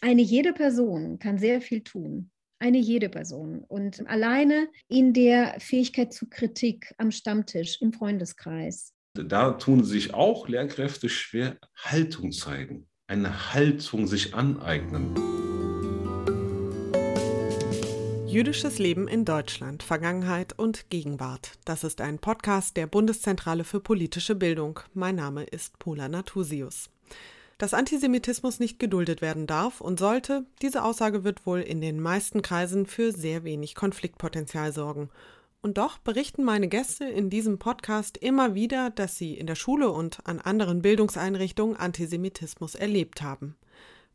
eine jede Person kann sehr viel tun. Eine jede Person. Und alleine in der Fähigkeit zur Kritik am Stammtisch, im Freundeskreis. Da tun sich auch Lehrkräfte schwer, Haltung zeigen, eine Haltung sich aneignen. Jüdisches Leben in Deutschland, Vergangenheit und Gegenwart. Das ist ein Podcast der Bundeszentrale für politische Bildung. Mein Name ist Pola Natusius. Dass Antisemitismus nicht geduldet werden darf und sollte, diese Aussage wird wohl in den meisten Kreisen für sehr wenig Konfliktpotenzial sorgen. Und doch berichten meine Gäste in diesem Podcast immer wieder, dass sie in der Schule und an anderen Bildungseinrichtungen Antisemitismus erlebt haben.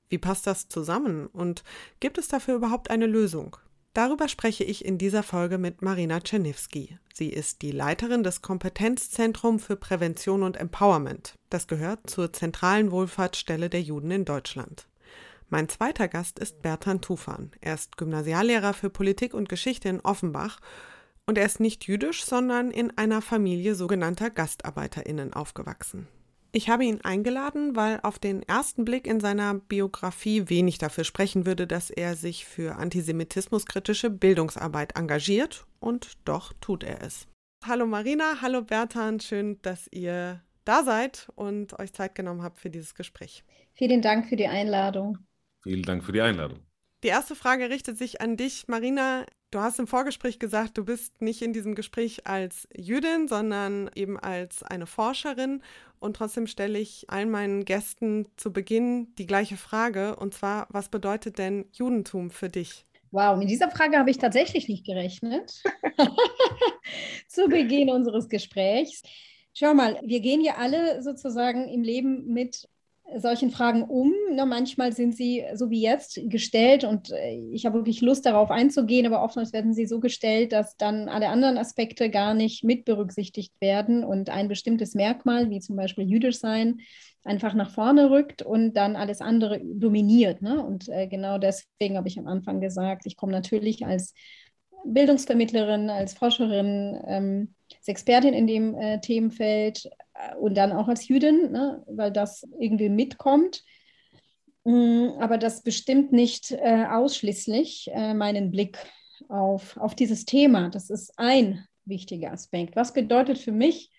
Wie passt das zusammen und gibt es dafür überhaupt eine Lösung? Darüber spreche ich in dieser Folge mit Marina Czerniewski. Sie ist die Leiterin des Kompetenzzentrum für Prävention und Empowerment. Das gehört zur zentralen Wohlfahrtsstelle der Juden in Deutschland. Mein zweiter Gast ist Bertan Tufan. Er ist Gymnasiallehrer für Politik und Geschichte in Offenbach und er ist nicht jüdisch, sondern in einer Familie sogenannter Gastarbeiterinnen aufgewachsen. Ich habe ihn eingeladen, weil auf den ersten Blick in seiner Biografie wenig dafür sprechen würde, dass er sich für antisemitismuskritische Bildungsarbeit engagiert und doch tut er es. Hallo Marina, hallo Bertan, schön, dass ihr da seid und euch Zeit genommen habt für dieses Gespräch. Vielen Dank für die Einladung. Vielen Dank für die Einladung. Die erste Frage richtet sich an dich, Marina. Du hast im Vorgespräch gesagt, du bist nicht in diesem Gespräch als Jüdin, sondern eben als eine Forscherin. Und trotzdem stelle ich allen meinen Gästen zu Beginn die gleiche Frage, und zwar, was bedeutet denn Judentum für dich? Wow, mit dieser Frage habe ich tatsächlich nicht gerechnet. zu Beginn unseres Gesprächs. Schau mal, wir gehen ja alle sozusagen im Leben mit solchen Fragen um. Ne, manchmal sind sie so wie jetzt gestellt und äh, ich habe wirklich Lust darauf einzugehen, aber oftmals werden sie so gestellt, dass dann alle anderen Aspekte gar nicht mit berücksichtigt werden und ein bestimmtes Merkmal, wie zum Beispiel jüdisch sein, einfach nach vorne rückt und dann alles andere dominiert. Ne? Und äh, genau deswegen habe ich am Anfang gesagt, ich komme natürlich als Bildungsvermittlerin, als Forscherin, ähm, als Expertin in dem äh, Themenfeld äh, und dann auch als Jüdin, ne, weil das irgendwie mitkommt. Mm, aber das bestimmt nicht äh, ausschließlich äh, meinen Blick auf, auf dieses Thema. Das ist ein wichtiger Aspekt. Was bedeutet für mich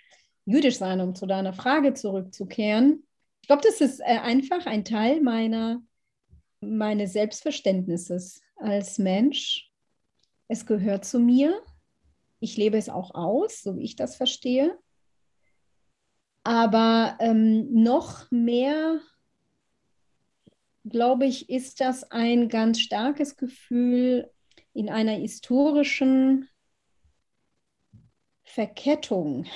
jüdisch sein, um zu deiner Frage zurückzukehren? Ich glaube, das ist äh, einfach ein Teil meiner, meines Selbstverständnisses als Mensch. Es gehört zu mir. Ich lebe es auch aus, so wie ich das verstehe. Aber ähm, noch mehr, glaube ich, ist das ein ganz starkes Gefühl in einer historischen Verkettung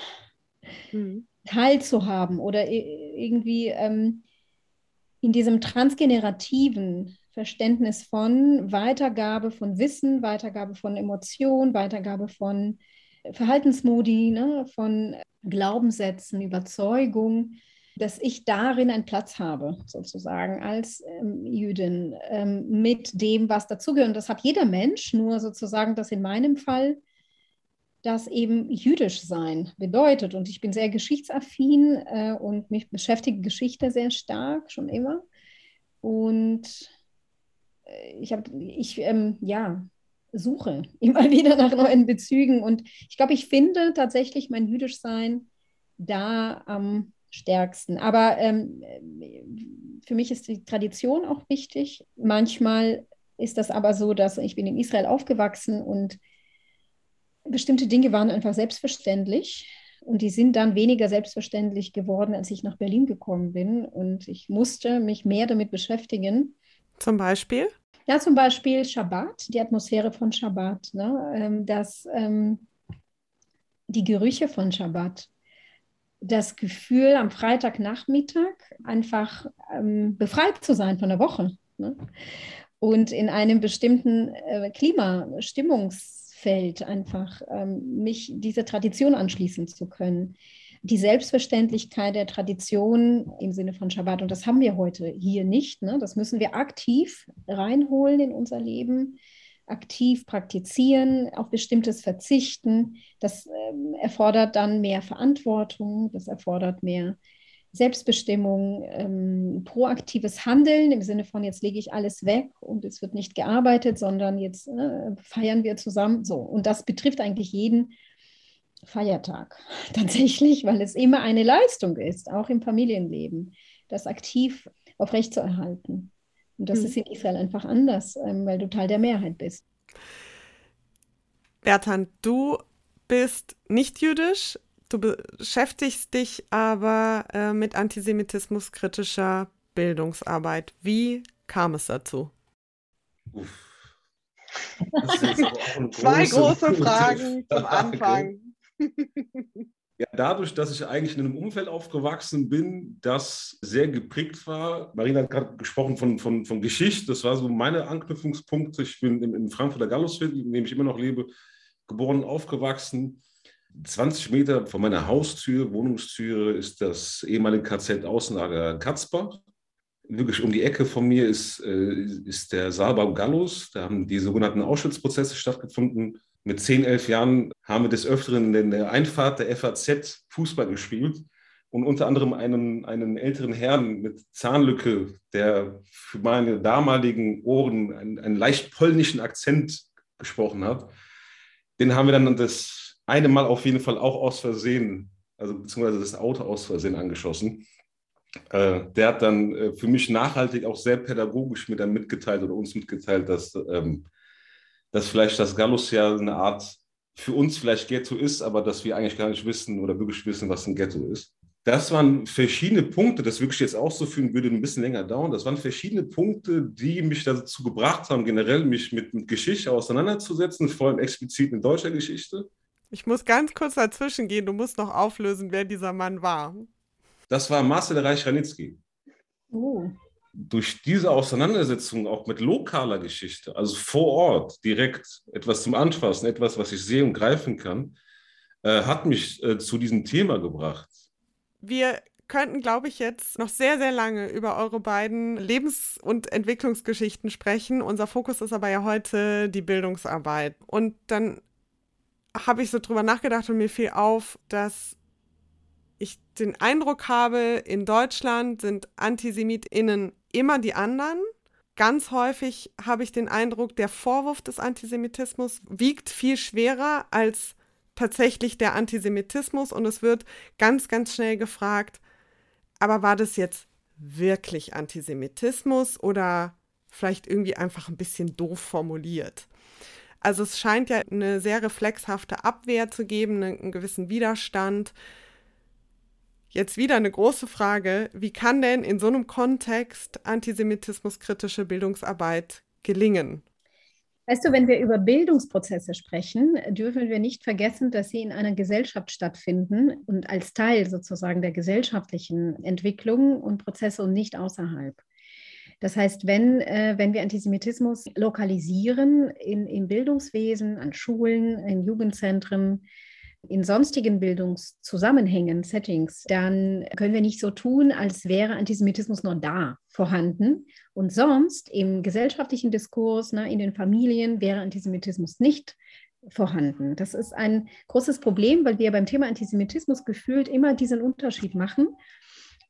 mhm. teilzuhaben oder irgendwie ähm, in diesem transgenerativen Verständnis von Weitergabe von Wissen, Weitergabe von Emotionen, Weitergabe von Verhaltensmodi, ne, von Glaubenssätzen, Überzeugung, dass ich darin einen Platz habe, sozusagen als ähm, Jüdin, ähm, mit dem, was dazugehört. Und das hat jeder Mensch, nur sozusagen, dass in meinem Fall das eben jüdisch sein bedeutet. Und ich bin sehr geschichtsaffin äh, und mich beschäftigt Geschichte sehr stark, schon immer. Und ich habe, ich, ähm, ja, suche immer wieder nach neuen Bezügen. Und ich glaube, ich finde tatsächlich mein Jüdischsein da am stärksten. Aber ähm, für mich ist die Tradition auch wichtig. Manchmal ist das aber so, dass ich bin in Israel aufgewachsen und bestimmte Dinge waren einfach selbstverständlich. Und die sind dann weniger selbstverständlich geworden, als ich nach Berlin gekommen bin. Und ich musste mich mehr damit beschäftigen. Zum Beispiel? Ja, zum Beispiel Schabbat, die Atmosphäre von Schabbat, ne? Ähm, das, ähm, die Gerüche von Schabbat, das Gefühl am Freitagnachmittag einfach ähm, befreit zu sein von der Woche ne? und in einem bestimmten äh, Klima, Stimmungsfeld einfach mich dieser Tradition anschließen zu können die Selbstverständlichkeit der Tradition im Sinne von Schabbat. Und das haben wir heute hier nicht. Ne? Das müssen wir aktiv reinholen in unser Leben, aktiv praktizieren, auf bestimmtes verzichten. Das ähm, erfordert dann mehr Verantwortung, das erfordert mehr Selbstbestimmung, ähm, proaktives Handeln im Sinne von jetzt lege ich alles weg und es wird nicht gearbeitet, sondern jetzt äh, feiern wir zusammen. So, und das betrifft eigentlich jeden Feiertag tatsächlich, weil es immer eine Leistung ist, auch im Familienleben, das aktiv aufrechtzuerhalten. Und das mhm. ist in Israel einfach anders, ähm, weil du Teil der Mehrheit bist. Bertan, du bist nicht jüdisch, du beschäftigst dich aber äh, mit antisemitismuskritischer Bildungsarbeit. Wie kam es dazu? Uff. Zwei große Fragen zum Anfang. Ja, dadurch, dass ich eigentlich in einem Umfeld aufgewachsen bin, das sehr geprägt war. Marina hat gerade gesprochen von, von, von Geschichte. Das war so meine Anknüpfungspunkte. Ich bin in, in Frankfurter Gallusviertel, in dem ich immer noch lebe, geboren, aufgewachsen. 20 Meter von meiner Haustür, Wohnungstüre, ist das ehemalige KZ Außenlager Katzbach. Wirklich um die Ecke von mir ist, äh, ist der Saalbau Gallus. Da haben die sogenannten Ausschutzprozesse stattgefunden mit 10, 11 Jahren haben wir des Öfteren in der Einfahrt der FAZ Fußball gespielt und unter anderem einen, einen älteren Herrn mit Zahnlücke, der für meine damaligen Ohren einen, einen leicht polnischen Akzent gesprochen hat. Den haben wir dann das eine Mal auf jeden Fall auch aus Versehen, also beziehungsweise das Auto aus Versehen angeschossen. Äh, der hat dann äh, für mich nachhaltig auch sehr pädagogisch mir dann mitgeteilt oder uns mitgeteilt, dass ähm, dass vielleicht das Gallus ja eine Art für uns vielleicht Ghetto ist, aber dass wir eigentlich gar nicht wissen oder wirklich wissen, was ein Ghetto ist. Das waren verschiedene Punkte, das wirklich jetzt auszuführen, würde ein bisschen länger dauern. Das waren verschiedene Punkte, die mich dazu gebracht haben, generell mich mit, mit Geschichte auseinanderzusetzen, vor allem explizit in deutscher Geschichte. Ich muss ganz kurz dazwischen gehen, du musst noch auflösen, wer dieser Mann war. Das war Marcel Reich-Ranitzky. Oh durch diese Auseinandersetzung auch mit lokaler Geschichte, also vor Ort direkt etwas zum Anfassen, etwas, was ich sehen und greifen kann, äh, hat mich äh, zu diesem Thema gebracht. Wir könnten, glaube ich, jetzt noch sehr, sehr lange über eure beiden Lebens- und Entwicklungsgeschichten sprechen. Unser Fokus ist aber ja heute die Bildungsarbeit. Und dann habe ich so drüber nachgedacht und mir fiel auf, dass ich den Eindruck habe, in Deutschland sind AntisemitInnen immer die anderen. Ganz häufig habe ich den Eindruck, der Vorwurf des Antisemitismus wiegt viel schwerer als tatsächlich der Antisemitismus und es wird ganz, ganz schnell gefragt, aber war das jetzt wirklich Antisemitismus oder vielleicht irgendwie einfach ein bisschen doof formuliert? Also es scheint ja eine sehr reflexhafte Abwehr zu geben, einen gewissen Widerstand. Jetzt wieder eine große Frage. Wie kann denn in so einem Kontext antisemitismuskritische Bildungsarbeit gelingen? Weißt du, wenn wir über Bildungsprozesse sprechen, dürfen wir nicht vergessen, dass sie in einer Gesellschaft stattfinden und als Teil sozusagen der gesellschaftlichen Entwicklung und Prozesse und nicht außerhalb. Das heißt, wenn, äh, wenn wir Antisemitismus lokalisieren in, im Bildungswesen, an Schulen, in Jugendzentren, in sonstigen Bildungszusammenhängen, Settings, dann können wir nicht so tun, als wäre Antisemitismus nur da vorhanden. Und sonst im gesellschaftlichen Diskurs, ne, in den Familien wäre Antisemitismus nicht vorhanden. Das ist ein großes Problem, weil wir beim Thema Antisemitismus gefühlt immer diesen Unterschied machen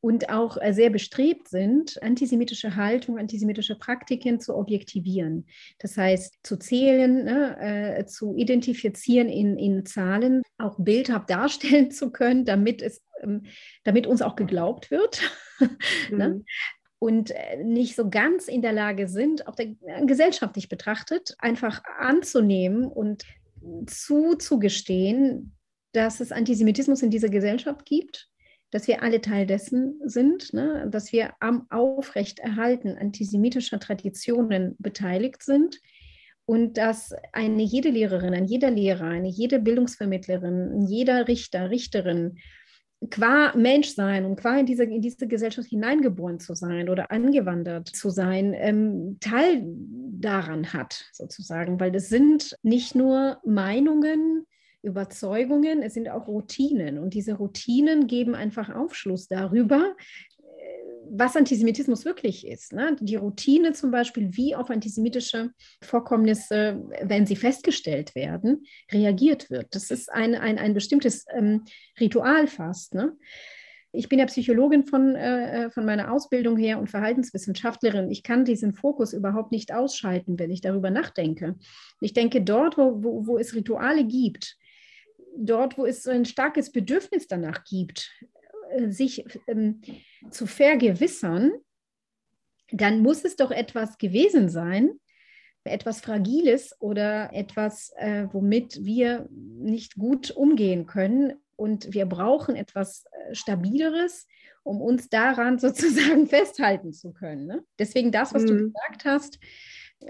und auch äh, sehr bestrebt sind, antisemitische Haltung, antisemitische Praktiken zu objektivieren. Das heißt, zu zählen, ne, äh, zu identifizieren in, in Zahlen, auch bildhaft darstellen zu können, damit, es, ähm, damit uns auch geglaubt wird. ne? Mhm. Und äh, nicht so ganz in der Lage sind, auch der, äh, gesellschaftlich betrachtet, einfach anzunehmen und zuzugestehen, dass es Antisemitismus in dieser Gesellschaft gibt dass wir alle Teil dessen sind, ne? dass wir am Aufrechterhalten antisemitischer Traditionen beteiligt sind und dass eine jede Lehrerin, ein jeder Lehrer, eine jede Bildungsvermittlerin, jeder Richter, Richterin qua Mensch sein und qua in diese, in diese Gesellschaft hineingeboren zu sein oder angewandert zu sein, ähm, Teil daran hat, sozusagen, weil das sind nicht nur Meinungen, Überzeugungen, es sind auch Routinen. Und diese Routinen geben einfach Aufschluss darüber, äh, was Antisemitismus wirklich ist. Ne? Die Routine zum Beispiel, wie auf antisemitische Vorkommnisse, wenn sie festgestellt werden, reagiert wird. Das ist ein, ein, ein bestimmtes ähm, Ritual fast. Ne? Ich bin ja Psychologin von, äh, äh, von meiner Ausbildung her und Verhaltenswissenschaftlerin. Ich kann diesen Fokus überhaupt nicht ausschalten, wenn ich darüber nachdenke. Ich denke, dort, wo, wo, wo es Rituale gibt, dort, wo es so ein starkes Bedürfnis danach gibt, äh, sich ähm, zu vergewissern, dann muss es doch etwas gewesen sein, etwas Fragiles oder etwas, äh, womit wir nicht gut umgehen können. Und wir brauchen etwas äh, Stabileres, um uns daran sozusagen festhalten zu können. Ne? Deswegen das, was mhm. du gesagt hast,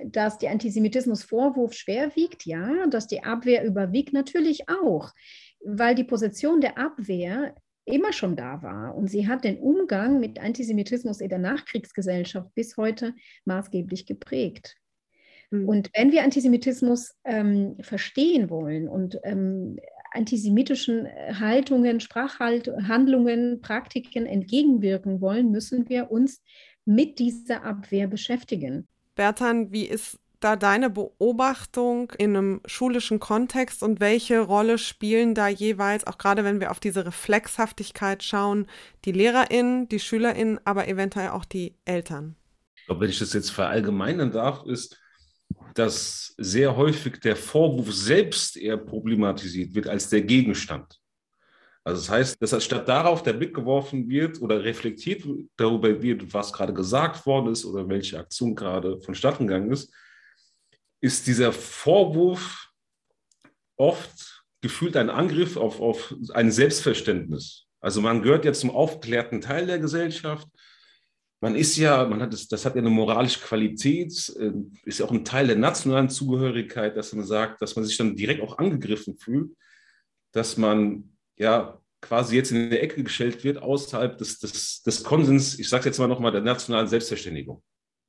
dass der Antisemitismusvorwurf schwer wiegt, ja, dass die Abwehr überwiegt, natürlich auch, weil die Position der Abwehr immer schon da war und sie hat den Umgang mit Antisemitismus in der Nachkriegsgesellschaft bis heute maßgeblich geprägt. Mhm. Und wenn wir Antisemitismus ähm, verstehen wollen und ähm, antisemitischen äh, Haltungen, Sprachhandlungen, Praktiken entgegenwirken wollen, müssen wir uns mit dieser Abwehr beschäftigen. Bertan, wie ist da deine Beobachtung in einem schulischen Kontext und welche Rolle spielen da jeweils, auch gerade wenn wir auf diese Reflexhaftigkeit schauen, die LehrerInnen, die SchülerInnen, aber eventuell auch die Eltern? Ich wenn ich das jetzt verallgemeinern darf, ist, dass sehr häufig der Vorwurf selbst eher problematisiert wird als der Gegenstand. Also das heißt, dass statt darauf der Blick geworfen wird oder reflektiert darüber wird, was gerade gesagt worden ist oder welche Aktion gerade vonstatten gegangen ist, ist dieser Vorwurf oft gefühlt ein Angriff auf, auf ein Selbstverständnis. Also man gehört ja zum aufgeklärten Teil der Gesellschaft man ist ja, man hat das, das hat ja eine moralische Qualität, äh, ist ja auch ein Teil der nationalen Zugehörigkeit, dass man sagt, dass man sich dann direkt auch angegriffen fühlt, dass man ja quasi jetzt in die Ecke gestellt wird, außerhalb des, des, des Konsens, ich sage jetzt mal nochmal, der nationalen Selbstverständigung.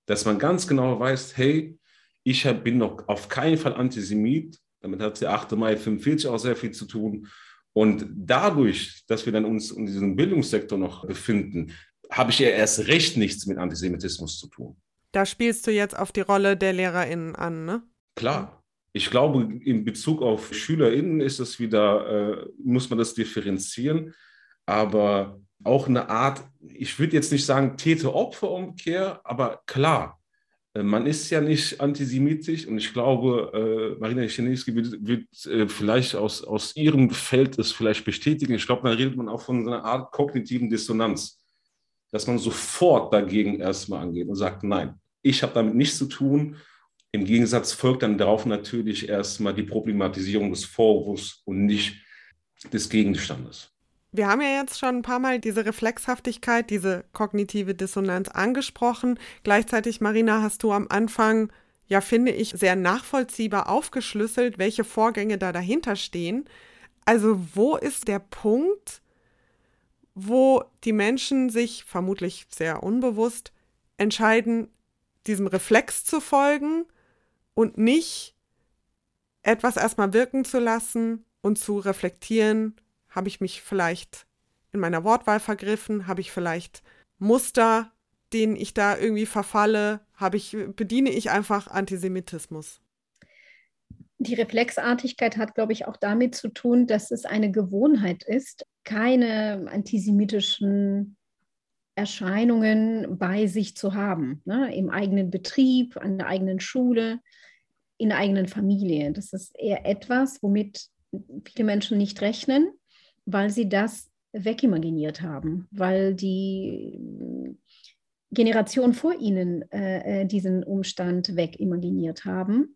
Dass man ganz genau weiß, hey, ich bin noch auf keinen Fall Antisemit, damit hat der 8. Mai 45 auch sehr viel zu tun. Und dadurch, dass wir dann uns in diesem Bildungssektor noch befinden, habe ich ja erst recht nichts mit Antisemitismus zu tun. Da spielst du jetzt auf die Rolle der LehrerInnen an, ne? Klar. Ich glaube, in Bezug auf SchülerInnen ist es wieder, äh, muss man das differenzieren, aber auch eine Art, ich würde jetzt nicht sagen Täter-Opfer-Umkehr, aber klar, äh, man ist ja nicht antisemitisch und ich glaube, äh, Marina Chinewski wird, wird äh, vielleicht aus, aus ihrem Feld es vielleicht bestätigen. Ich glaube, dann redet man auch von so einer Art kognitiven Dissonanz dass man sofort dagegen erstmal angeht und sagt, nein, ich habe damit nichts zu tun. Im Gegensatz folgt dann darauf natürlich erstmal die Problematisierung des Vorwurfs und nicht des Gegenstandes. Wir haben ja jetzt schon ein paar Mal diese Reflexhaftigkeit, diese kognitive Dissonanz angesprochen. Gleichzeitig, Marina, hast du am Anfang, ja, finde ich, sehr nachvollziehbar aufgeschlüsselt, welche Vorgänge da dahinter stehen. Also wo ist der Punkt, wo die Menschen sich vermutlich sehr unbewusst entscheiden, diesem Reflex zu folgen und nicht etwas erstmal wirken zu lassen und zu reflektieren, habe ich mich vielleicht in meiner Wortwahl vergriffen, habe ich vielleicht Muster, denen ich da irgendwie verfalle, habe ich bediene ich einfach Antisemitismus die Reflexartigkeit hat, glaube ich, auch damit zu tun, dass es eine Gewohnheit ist, keine antisemitischen Erscheinungen bei sich zu haben, ne? im eigenen Betrieb, an der eigenen Schule, in der eigenen Familie. Das ist eher etwas, womit viele Menschen nicht rechnen, weil sie das wegimaginiert haben, weil die Generation vor ihnen äh, äh diesen Umstand wegimaginiert haben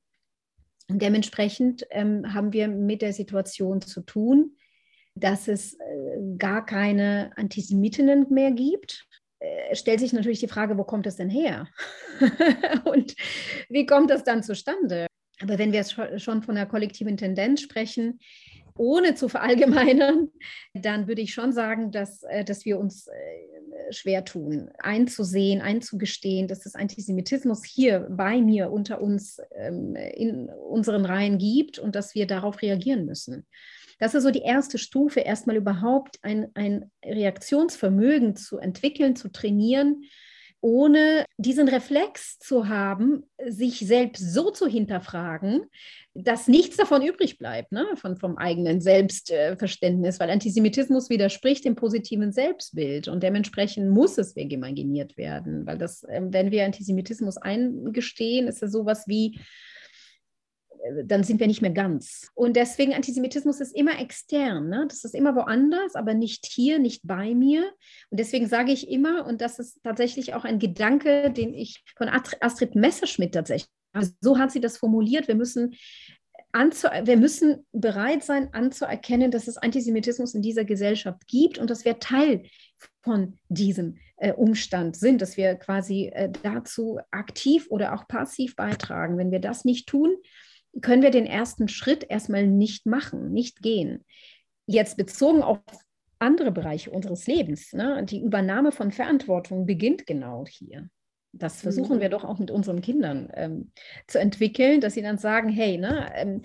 und dementsprechend ähm, haben wir mit der Situation zu tun, dass es äh, gar keine Antisemitinnen mehr gibt. Äh, stellt sich natürlich die Frage, wo kommt das denn her? Und wie kommt das dann zustande? Aber wenn wir schon von der kollektiven Tendenz sprechen, ohne zu verallgemeinern, dann würde ich schon sagen, dass, äh, dass wir uns äh, schwer tun, einzusehen, einzugestehen, dass es Antisemitismus hier bei mir unter uns ähm, in unseren Reihen gibt und dass wir darauf reagieren müssen. Das ist so die erste Stufe, erstmal überhaupt ein, ein Reaktionsvermögen zu entwickeln, zu trainieren, ohne diesen Reflex zu haben, sich selbst so zu hinterfragen, dass nichts davon übrig bleibt, ne? Von, vom eigenen Selbstverständnis, weil Antisemitismus widerspricht dem positiven Selbstbild und dementsprechend muss es imaginiert werden, weil das, ähm, wenn wir Antisemitismus eingestehen, ist das sowas wie, dann sind wir nicht mehr ganz. Und deswegen Antisemitismus ist immer extern. Ne? Das ist immer woanders, aber nicht hier, nicht bei mir. Und deswegen sage ich immer, und das ist tatsächlich auch ein Gedanke, den ich von Astrid Messerschmidt tatsächlich also so hat sie das formuliert. Wir müssen, wir müssen bereit sein, anzuerkennen, dass es Antisemitismus in dieser Gesellschaft gibt und dass wir Teil von diesem äh, Umstand sind, dass wir quasi äh, dazu aktiv oder auch passiv beitragen. Wenn wir das nicht tun, können wir den ersten Schritt erstmal nicht machen, nicht gehen. Jetzt bezogen auf andere Bereiche unseres Lebens, ne? die Übernahme von Verantwortung beginnt genau hier. Das versuchen wir mhm. doch auch mit unseren Kindern ähm, zu entwickeln, dass sie dann sagen, hey, ne, ähm,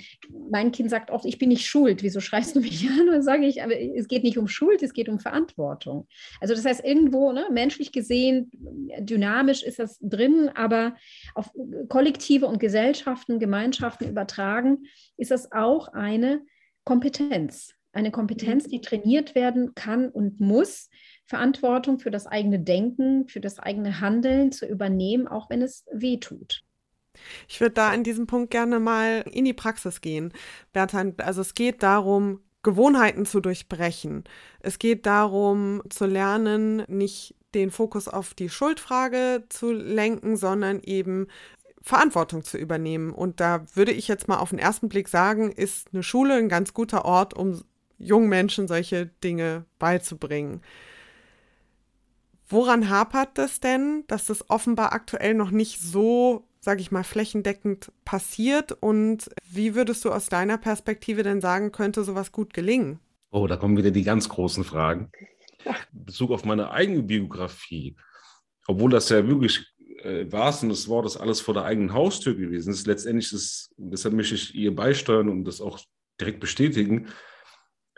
mein Kind sagt oft, ich bin nicht schuld, wieso schreist du mich an? Und dann sage ich, aber es geht nicht um Schuld, es geht um Verantwortung. Also das heißt, irgendwo, ne, menschlich gesehen, dynamisch ist das drin, aber auf Kollektive und Gesellschaften, Gemeinschaften übertragen, ist das auch eine Kompetenz. Eine Kompetenz, mhm. die trainiert werden kann und muss, Verantwortung für das eigene Denken, für das eigene Handeln zu übernehmen, auch wenn es weh tut. Ich würde da in diesem Punkt gerne mal in die Praxis gehen. Bertrand, also es geht darum, Gewohnheiten zu durchbrechen. Es geht darum, zu lernen, nicht den Fokus auf die Schuldfrage zu lenken, sondern eben Verantwortung zu übernehmen. Und da würde ich jetzt mal auf den ersten Blick sagen, ist eine Schule ein ganz guter Ort, um jungen Menschen solche Dinge beizubringen. Woran hapert das denn, dass das offenbar aktuell noch nicht so, sage ich mal, flächendeckend passiert? Und wie würdest du aus deiner Perspektive denn sagen, könnte sowas gut gelingen? Oh, da kommen wieder die ganz großen Fragen. In Bezug auf meine eigene Biografie, obwohl das ja wirklich äh, wahrsten des Wortes alles vor der eigenen Haustür gewesen ist, letztendlich ist, deshalb möchte ich ihr beisteuern und das auch direkt bestätigen,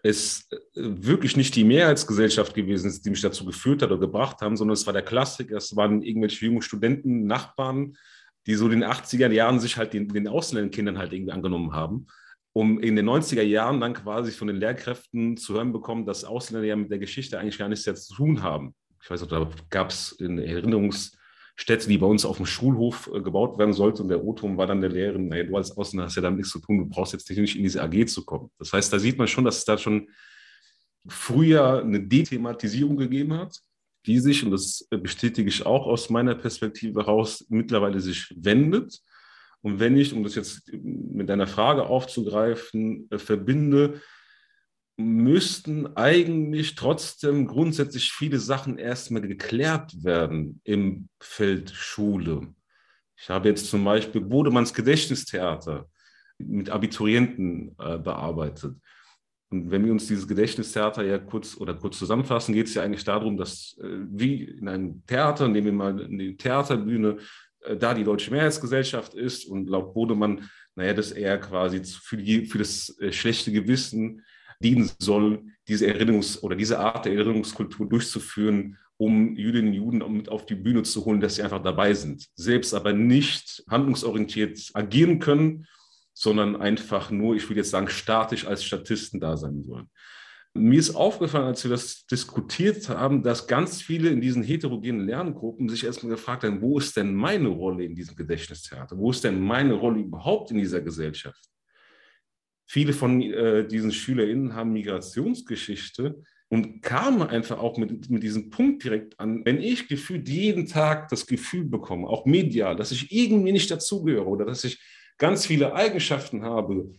es äh, wirklich nicht die Mehrheitsgesellschaft gewesen ist, die mich dazu geführt hat oder gebracht haben, sondern es war der Klassiker. Es waren irgendwelche jungen Studenten, Nachbarn, die so in den 80er Jahren sich halt den, den Ausländerkindern halt irgendwie angenommen haben, um in den 90er Jahren dann quasi von den Lehrkräften zu hören bekommen, dass Ausländer ja mit der Geschichte eigentlich gar nichts zu tun haben. Ich weiß nicht, da gab es in Erinnerungs- Städte, die bei uns auf dem Schulhof äh, gebaut werden sollte. Und der O-Ton war dann der Lehrerin, naja, du als Ausländer hast ja damit nichts zu tun, du brauchst jetzt nicht in diese AG zu kommen. Das heißt, da sieht man schon, dass es da schon früher eine Dethematisierung gegeben hat, die sich, und das bestätige ich auch aus meiner Perspektive heraus, mittlerweile sich wendet. Und wenn ich, um das jetzt mit deiner Frage aufzugreifen, äh, verbinde, müssten eigentlich trotzdem grundsätzlich viele Sachen erstmal geklärt werden im Feld Schule. Ich habe jetzt zum Beispiel Bodemanns Gedächtnistheater mit Abiturienten äh, bearbeitet. Und wenn wir uns dieses Gedächtnistheater ja kurz oder kurz zusammenfassen, geht es ja eigentlich darum, dass äh, wie in einem Theater, nehmen wir mal eine Theaterbühne, äh, da die deutsche Mehrheitsgesellschaft ist und laut Bodemann, naja, dass er quasi für, die, für das äh, schlechte Gewissen dienen soll, diese Erinnerungs- oder diese Art der Erinnerungskultur durchzuführen, um Jüdinnen und Juden mit auf die Bühne zu holen, dass sie einfach dabei sind, selbst aber nicht handlungsorientiert agieren können, sondern einfach nur, ich will jetzt sagen, statisch als Statisten da sein sollen. Mir ist aufgefallen, als wir das diskutiert haben, dass ganz viele in diesen heterogenen Lerngruppen sich erstmal gefragt haben, wo ist denn meine Rolle in diesem Gedächtnistheater? Wo ist denn meine Rolle überhaupt in dieser Gesellschaft? Viele von äh, diesen SchülerInnen haben Migrationsgeschichte und kamen einfach auch mit, mit diesem Punkt direkt an. Wenn ich gefühlt jeden Tag das Gefühl bekomme, auch medial, dass ich irgendwie nicht dazugehöre oder dass ich ganz viele Eigenschaften habe,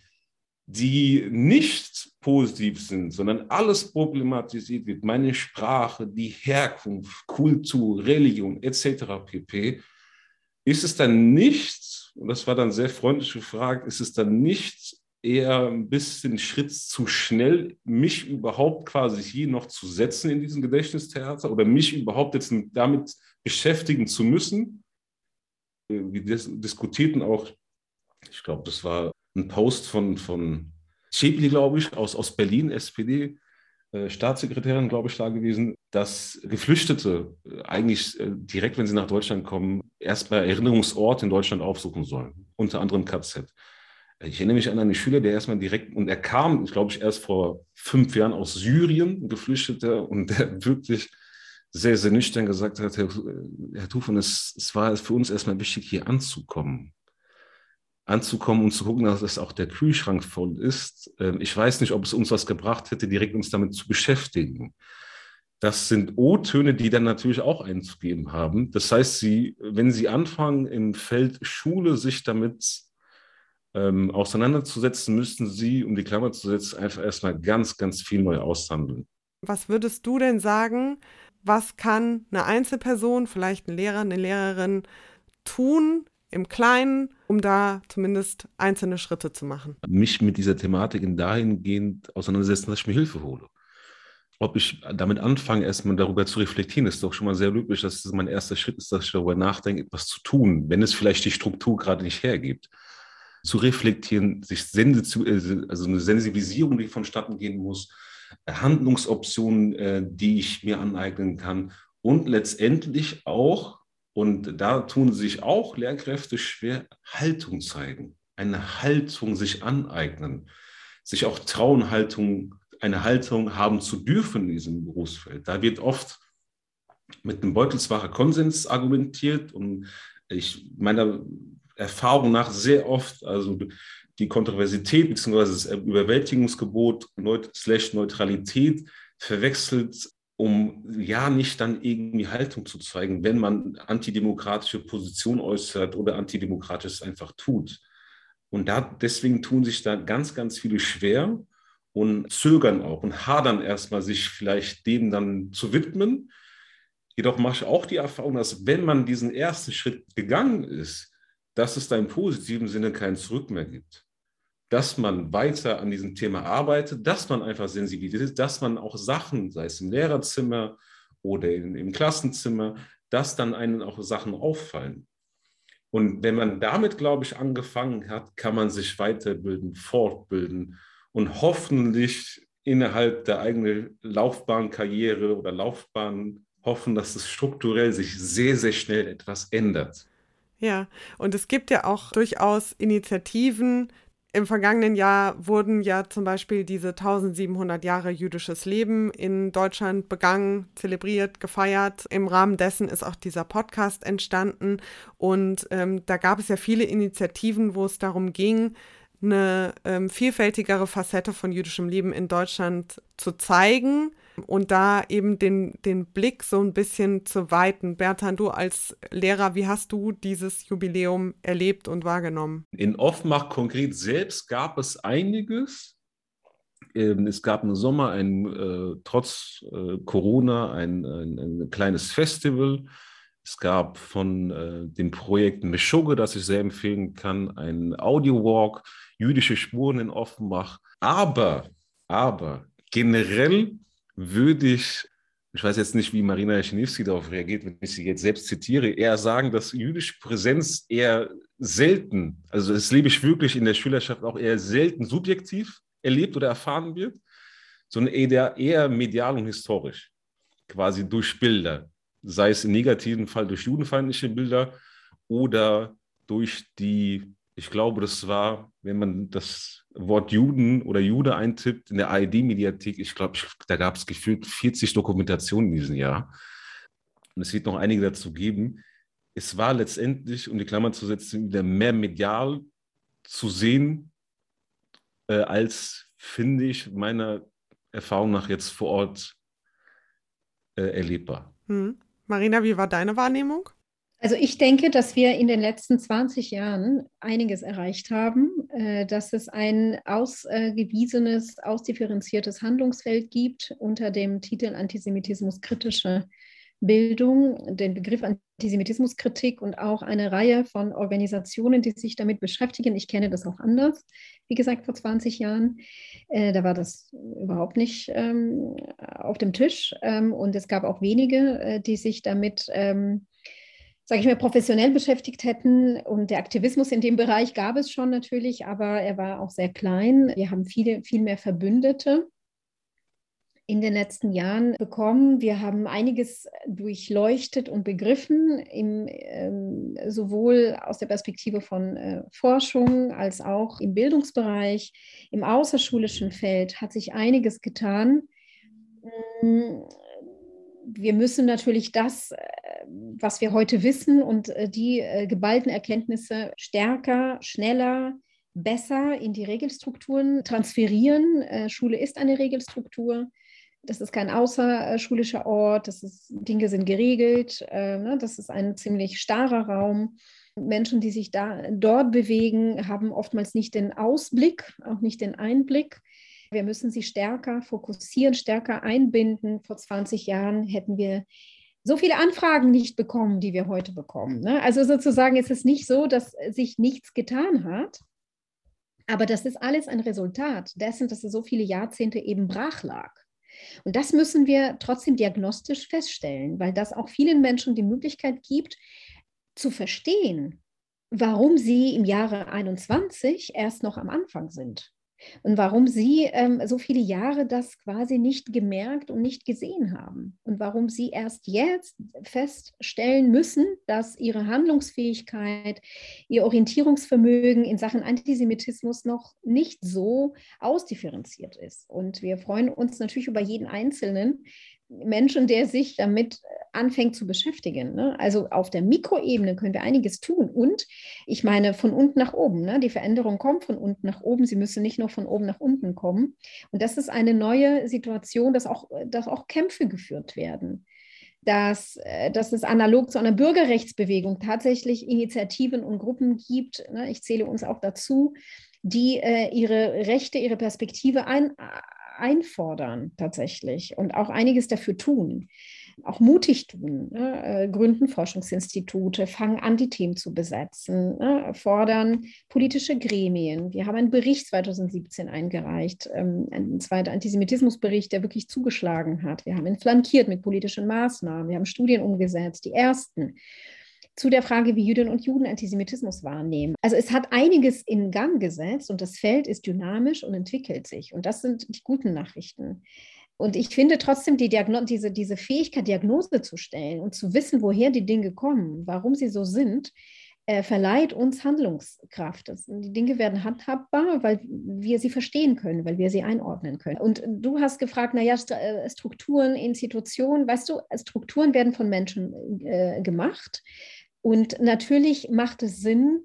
die nicht positiv sind, sondern alles problematisiert wird, meine Sprache, die Herkunft, Kultur, Religion etc. pp., ist es dann nicht, und das war dann sehr freundlich gefragt, ist es dann nicht eher ein bisschen Schritt zu schnell, mich überhaupt quasi hier noch zu setzen in diesem Gedächtnistheater oder mich überhaupt jetzt damit beschäftigen zu müssen. Wir diskutierten auch, ich glaube, das war ein Post von, von Schäbli, glaube ich, aus, aus Berlin, SPD, äh, Staatssekretärin, glaube ich, da gewesen, dass Geflüchtete äh, eigentlich äh, direkt, wenn sie nach Deutschland kommen, erstmal Erinnerungsort in Deutschland aufsuchen sollen, unter anderem KZ. Ich erinnere mich an einen Schüler, der erstmal direkt, und er kam, ich glaube ich, erst vor fünf Jahren aus Syrien, Geflüchteter, und der wirklich sehr, sehr nüchtern gesagt hat, Herr, Herr Tufan, es, es war für uns erstmal wichtig, hier anzukommen anzukommen und zu gucken, dass auch der Kühlschrank voll ist. Ähm, ich weiß nicht, ob es uns was gebracht hätte, direkt uns damit zu beschäftigen. Das sind O-Töne, die dann natürlich auch einzugeben haben. Das heißt, Sie, wenn Sie anfangen, im Feld Schule sich damit ähm, auseinanderzusetzen, müssten Sie, um die Klammer zu setzen, einfach erstmal ganz, ganz viel neu aushandeln. Was würdest du denn sagen, was kann eine Einzelperson, vielleicht ein Lehrer, eine Lehrerin tun, im Kleinen, um da zumindest einzelne Schritte zu machen. Mich mit dieser Thematik dahingehend auseinandersetzen, dass ich mir Hilfe hole. Ob ich damit anfange, erstmal darüber zu reflektieren, ist doch schon mal sehr löblich, dass das mein erster Schritt ist, dass ich darüber nachdenke, etwas zu tun, wenn es vielleicht die Struktur gerade nicht hergibt. Zu reflektieren, sich zu, äh, also eine Sensibilisierung, die vonstatten gehen muss, Handlungsoptionen, äh, die ich mir aneignen kann und letztendlich auch und da tun sich auch Lehrkräfte schwer, Haltung zeigen, eine Haltung sich aneignen, sich auch trauen, Haltung, eine Haltung haben zu dürfen in diesem Berufsfeld. Da wird oft mit einem Beutelsbacher Konsens argumentiert und ich meiner Erfahrung nach sehr oft, also die Kontroversität bzw. das Überwältigungsgebot slash Neutralität verwechselt um ja nicht dann irgendwie Haltung zu zeigen, wenn man antidemokratische Position äußert oder antidemokratisches einfach tut. Und da, deswegen tun sich da ganz, ganz viele schwer und zögern auch und hadern erstmal, sich vielleicht dem dann zu widmen. Jedoch mache ich auch die Erfahrung, dass wenn man diesen ersten Schritt gegangen ist, dass es da im positiven Sinne kein Zurück mehr gibt dass man weiter an diesem Thema arbeitet, dass man einfach sensibilisiert, dass man auch Sachen, sei es im Lehrerzimmer oder in, im Klassenzimmer, dass dann einen auch Sachen auffallen. Und wenn man damit, glaube ich, angefangen hat, kann man sich weiterbilden, fortbilden und hoffentlich innerhalb der eigenen Laufbahn, Karriere oder Laufbahn hoffen, dass es strukturell sich sehr, sehr schnell etwas ändert. Ja, und es gibt ja auch durchaus Initiativen, im vergangenen Jahr wurden ja zum Beispiel diese 1700 Jahre jüdisches Leben in Deutschland begangen, zelebriert, gefeiert. Im Rahmen dessen ist auch dieser Podcast entstanden. Und ähm, da gab es ja viele Initiativen, wo es darum ging, eine ähm, vielfältigere Facette von jüdischem Leben in Deutschland zu zeigen und da eben den, den Blick so ein bisschen zu weiten. Bertan, du als Lehrer, wie hast du dieses Jubiläum erlebt und wahrgenommen? In Offenbach konkret selbst gab es einiges. Ähm, es gab im Sommer ein, äh, trotz äh, Corona ein, ein, ein, kleines Festival. Es gab von äh, dem Projekt Meshuggah, das ich sehr empfehlen kann, ein Audio-Walk, jüdische Spuren in Offenbach. Aber, aber generell würde ich, ich weiß jetzt nicht, wie Marina Jaschinewski darauf reagiert, wenn ich sie jetzt selbst zitiere, eher sagen, dass jüdische Präsenz eher selten, also das lebe ich wirklich in der Schülerschaft auch eher selten subjektiv erlebt oder erfahren wird, sondern eher, eher medial und historisch, quasi durch Bilder, sei es im negativen Fall durch judenfeindliche Bilder oder durch die ich glaube, das war, wenn man das Wort Juden oder Jude eintippt in der ARD-Mediathek, ich glaube, da gab es gefühlt 40 Dokumentationen in diesem Jahr. Und es wird noch einige dazu geben. Es war letztendlich, um die Klammer zu setzen, wieder mehr medial zu sehen, äh, als, finde ich, meiner Erfahrung nach jetzt vor Ort äh, erlebbar. Hm. Marina, wie war deine Wahrnehmung? Also ich denke, dass wir in den letzten 20 Jahren einiges erreicht haben, äh, dass es ein ausgewiesenes, ausdifferenziertes Handlungsfeld gibt unter dem Titel Antisemitismus kritische Bildung, den Begriff Antisemitismuskritik und auch eine Reihe von Organisationen, die sich damit beschäftigen. Ich kenne das auch anders, wie gesagt, vor 20 Jahren. Äh, da war das überhaupt nicht ähm, auf dem Tisch ähm, und es gab auch wenige, äh, die sich damit ähm, sage ich mal, professionell beschäftigt hätten. Und der Aktivismus in dem Bereich gab es schon natürlich, aber er war auch sehr klein. Wir haben viele, viel mehr Verbündete in den letzten Jahren bekommen. Wir haben einiges durchleuchtet und begriffen, im, ähm, sowohl aus der Perspektive von äh, Forschung als auch im Bildungsbereich. Im außerschulischen Feld hat sich einiges getan. Mm, wir müssen natürlich das, äh, was wir heute wissen und äh, die äh, geballten Erkenntnisse stärker, schneller, besser in die Regelstrukturen transferieren. Schule ist eine Regelstruktur. Das ist kein außerschulischer Ort, das ist, Dinge sind geregelt, äh, ne? das ist ein ziemlich starrer Raum. Menschen, die sich da dort bewegen, haben oftmals nicht den Ausblick, auch nicht den Einblick. Wir müssen sie stärker fokussieren, stärker einbinden. Vor 20 Jahren hätten wir so viele Anfragen nicht bekommen, die wir heute bekommen. Ne? Also sozusagen ist es nicht so, dass sich nichts getan hat, aber das ist alles ein Resultat dessen, dass es so viele Jahrzehnte eben brach lag. Und das müssen wir trotzdem diagnostisch feststellen, weil das auch vielen Menschen die Möglichkeit gibt, zu verstehen, warum sie im Jahre 21 erst noch am Anfang sind und warum Sie ähm, so viele Jahre das quasi nicht gemerkt und nicht gesehen haben und warum Sie erst jetzt feststellen müssen, dass Ihre Handlungsfähigkeit, Ihr Orientierungsvermögen in Sachen Antisemitismus noch nicht so ausdifferenziert ist. Und wir freuen uns natürlich über jeden Einzelnen, Menschen, der sich damit anfängt zu beschäftigen. Ne? Also auf der Mikroebene können wir einiges tun. Und ich meine, von unten nach oben. Ne? Die Veränderung kommt von unten nach oben. Sie müssen nicht nur von oben nach unten kommen. Und das ist eine neue Situation, dass auch, dass auch Kämpfe geführt werden. Dass, äh, dass es analog zu einer Bürgerrechtsbewegung tatsächlich Initiativen und Gruppen gibt. Ne? Ich zähle uns auch dazu, die äh, ihre Rechte, ihre Perspektive ein, einfordern tatsächlich und auch einiges dafür tun, auch mutig tun, ne? Äh, gründen Forschungsinstitute, fangen an, die Themen zu besetzen, ne? fordern politische Gremien. Wir haben einen Bericht 2017 eingereicht, ähm, einen zweiten Antisemitismusbericht, der wirklich zugeschlagen hat. Wir haben ihn flankiert mit politischen Maßnahmen, wir haben Studien umgesetzt, die ersten zu der Frage, wie Jüdinnen und Juden Antisemitismus wahrnehmen. Also es hat einiges in Gang gesetzt und das Feld ist dynamisch und entwickelt sich. Und das sind die guten Nachrichten. Und ich finde trotzdem die Diagno diese, diese Fähigkeit, Diagnose zu stellen und zu wissen, woher die Dinge kommen, warum sie so sind, äh, verleiht uns Handlungskraft. Das, die Dinge werden handhabbar, weil wir sie verstehen können, weil wir sie einordnen können. Und du hast gefragt, naja, äh, Strukturen, Institutionen, weißt du, Strukturen werden von Menschen äh, gemacht. Und natürlich macht es Sinn,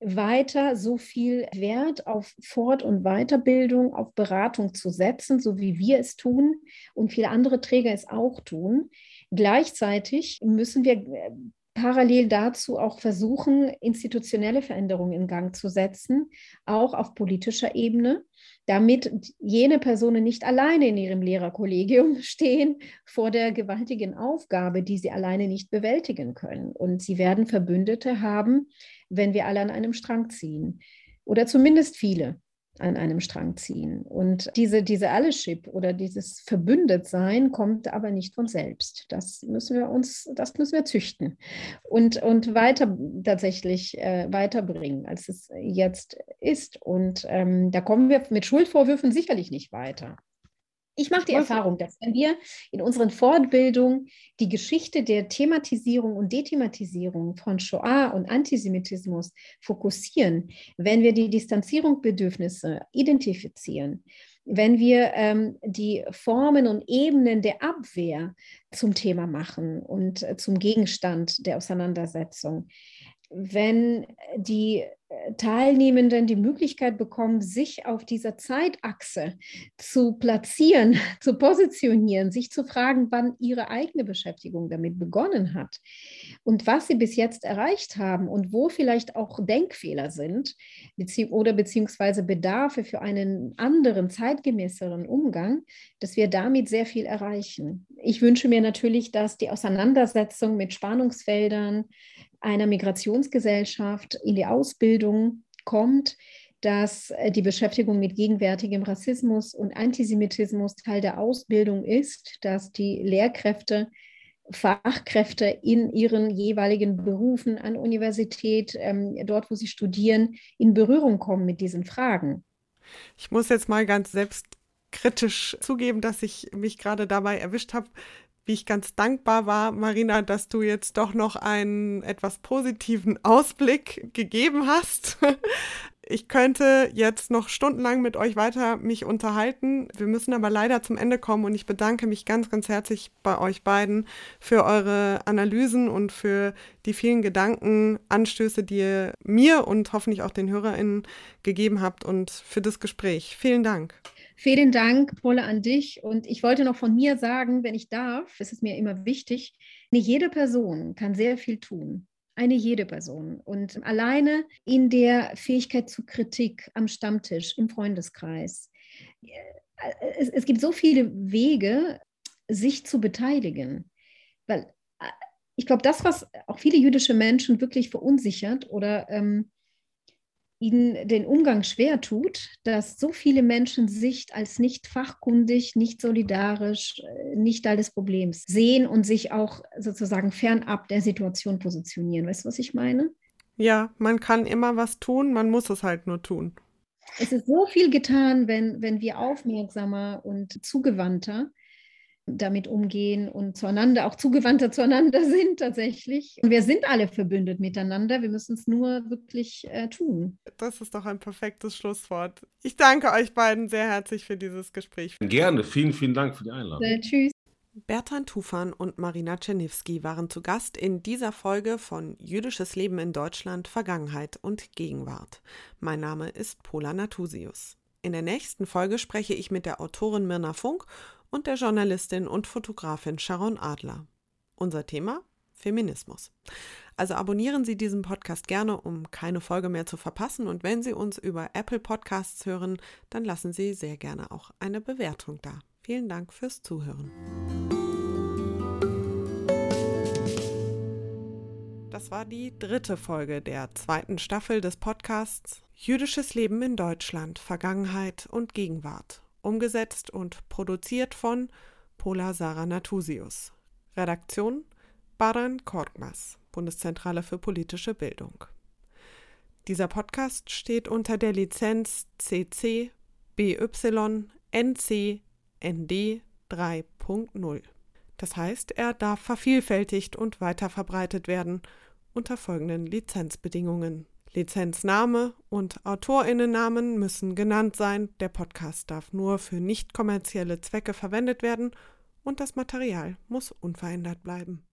weiter so viel Wert auf Fort- und Weiterbildung, auf Beratung zu setzen, so wie wir es tun und viele andere Träger es auch tun. Gleichzeitig müssen wir äh, parallel dazu auch versuchen, institutionelle Veränderungen in Gang zu setzen, auch auf politischer Ebene, damit jene Personen nicht alleine in ihrem Lehrerkollegium stehen vor der gewaltigen Aufgabe, die sie alleine nicht bewältigen können. Und sie werden Verbündete haben, wenn wir alle an einem Strang ziehen. Oder zumindest viele an einem Strang ziehen. Und diese, diese Allyship oder dieses Verbündetsein kommt aber nicht von selbst. Das müssen wir uns, das müssen wir züchten und, und weiter tatsächlich äh, weiterbringen, als es jetzt ist. Und ähm, da kommen wir mit Schuldvorwürfen sicherlich nicht weiter. Ich mache die Erfahrung, dass wenn wir in unseren Fortbildungen die Geschichte der Thematisierung und Dethematisierung von Shoah und Antisemitismus fokussieren, wenn wir die Distanzierungsbedürfnisse identifizieren, wenn wir ähm, die Formen und Ebenen der Abwehr zum Thema machen und äh, zum Gegenstand der Auseinandersetzung, wenn die äh, Teilnehmenden die Möglichkeit bekommen, sich auf dieser Zeitachse zu platzieren, zu positionieren, sich zu fragen, wann ihre eigene Beschäftigung damit begonnen hat und was sie bis jetzt erreicht haben und wo vielleicht auch Denkfehler sind bezieh oder beziehungsweise Bedarfe für einen anderen, zeitgemäßeren Umgang, dass wir damit sehr viel erreichen. Ich wünsche mir natürlich, dass die Auseinandersetzung mit Spannungsfeldern, einer Migrationsgesellschaft in die Ausbildung kommt, dass äh, die Beschäftigung mit gegenwärtigem Rassismus und Antisemitismus Teil der Ausbildung ist, dass die Lehrkräfte, Fachkräfte in ihren jeweiligen Berufen an Universität, ähm, dort wo sie studieren, in Berührung kommen mit diesen Fragen. Ich muss jetzt mal ganz selbst kritisch zugeben, dass ich mich gerade dabei erwischt habe, wie ich ganz dankbar war, Marina, dass du jetzt doch noch einen etwas positiven Ausblick gegeben hast. Ich könnte jetzt noch stundenlang mit euch weiter mich unterhalten. Wir müssen aber leider zum Ende kommen und ich bedanke mich ganz, ganz herzlich bei euch beiden für eure Analysen und für die vielen Gedankenanstöße, die ihr mir und hoffentlich auch den HörerInnen gegeben habt und für das Gespräch. Vielen Dank. Vielen Dank, Paula, an dich. Und ich wollte noch von mir sagen, wenn ich darf, es ist mir immer wichtig, nicht jede Person kann sehr viel tun. Eine jede Person. Und alleine in der Fähigkeit zu Kritik am Stammtisch, im Freundeskreis. Äh, es, es gibt so viele Wege, sich zu beteiligen. Weil äh, ich glaube, das, was auch viele jüdische Menschen wirklich verunsichert oder ähm, ihnen den Umgang schwer tut, dass so viele Menschen sich als nicht fachkundig, nicht solidarisch, äh, nicht Teil des Problems sehen und sich auch sozusagen fernab der Situation positionieren. Weißt du, was ich meine? Ja, man kann immer was tun, man muss es halt nur tun. Es ist so viel getan, wenn, wenn wir aufmerksamer und zugewandter damit umgehen und zueinander, auch zugewandter zueinander sind tatsächlich. Und wir sind alle verbündet miteinander. Wir müssen es nur wirklich äh, tun. Das ist doch ein perfektes Schlusswort. Ich danke euch beiden sehr herzlich für dieses Gespräch. Gerne. Vielen, vielen Dank für die Einladung. Äh, tschüss. Bertrand Tufan und Marina Czerniewski waren zu Gast in dieser Folge von Jüdisches Leben in Deutschland, Vergangenheit und Gegenwart. Mein Name ist Pola Natusius. In der nächsten Folge spreche ich mit der Autorin Mirna Funk und der Journalistin und Fotografin Sharon Adler. Unser Thema? Feminismus. Also abonnieren Sie diesen Podcast gerne, um keine Folge mehr zu verpassen. Und wenn Sie uns über Apple Podcasts hören, dann lassen Sie sehr gerne auch eine Bewertung da. Vielen Dank fürs Zuhören. Das war die dritte Folge der zweiten Staffel des Podcasts Jüdisches Leben in Deutschland, Vergangenheit und Gegenwart umgesetzt und produziert von Pola Sarah Natusius. Redaktion Baran Korkmaz, Bundeszentrale für politische Bildung. Dieser Podcast steht unter der Lizenz CC BY NC ND 3.0. Das heißt, er darf vervielfältigt und weiterverbreitet werden unter folgenden Lizenzbedingungen. Lizenzname und Autorinnennamen müssen genannt sein, der Podcast darf nur für nicht kommerzielle Zwecke verwendet werden und das Material muss unverändert bleiben.